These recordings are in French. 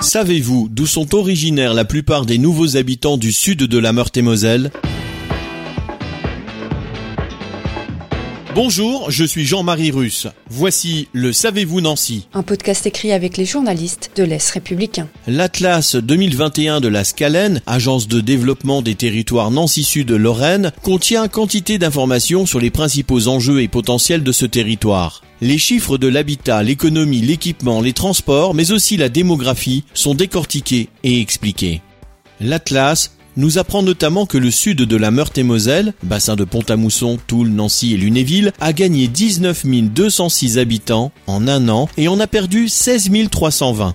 Savez-vous d'où sont originaires la plupart des nouveaux habitants du sud de la Meurthe-et-Moselle? Bonjour, je suis Jean-Marie Russe. Voici le Savez-vous Nancy Un podcast écrit avec les journalistes de l'Est républicain. L'Atlas 2021 de la Scalen, agence de développement des territoires Nancy-Sud-Lorraine, contient quantité d'informations sur les principaux enjeux et potentiels de ce territoire. Les chiffres de l'habitat, l'économie, l'équipement, les transports, mais aussi la démographie sont décortiqués et expliqués. L'Atlas nous apprend notamment que le sud de la Meurthe-et-Moselle, bassin de Pont-à-Mousson, Toul, Nancy et Lunéville, a gagné 19 206 habitants en un an et en a perdu 16 320.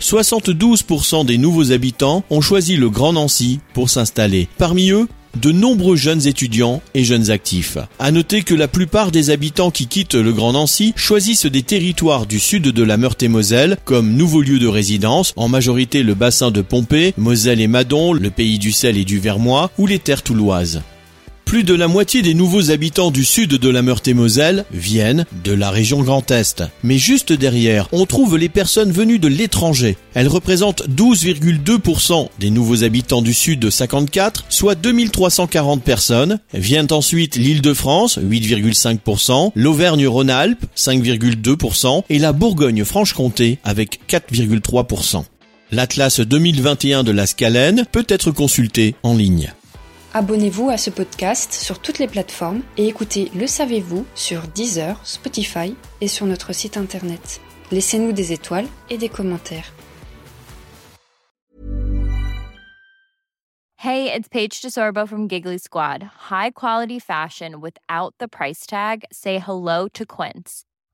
72% des nouveaux habitants ont choisi le Grand Nancy pour s'installer. Parmi eux, de nombreux jeunes étudiants et jeunes actifs. À noter que la plupart des habitants qui quittent le Grand Nancy choisissent des territoires du sud de la Meurthe-et-Moselle comme nouveau lieu de résidence, en majorité le bassin de Pompée, Moselle et Madon, le pays du sel et du Vermois ou les terres touloises. Plus de la moitié des nouveaux habitants du sud de la Meurthe-et-Moselle viennent de la région Grand Est. Mais juste derrière, on trouve les personnes venues de l'étranger. Elles représentent 12,2% des nouveaux habitants du sud de 54, soit 2340 personnes. Viennent ensuite l'Île-de-France, 8,5%, l'Auvergne-Rhône-Alpes, 5,2% et la Bourgogne-Franche-Comté avec 4,3%. L'Atlas 2021 de la Scalène peut être consulté en ligne. Abonnez-vous à ce podcast sur toutes les plateformes et écoutez Le Savez-vous sur Deezer, Spotify et sur notre site internet. Laissez-nous des étoiles et des commentaires. Hey, it's Paige DeSorbo from Giggly Squad. High quality fashion without the price tag? Say hello to Quince.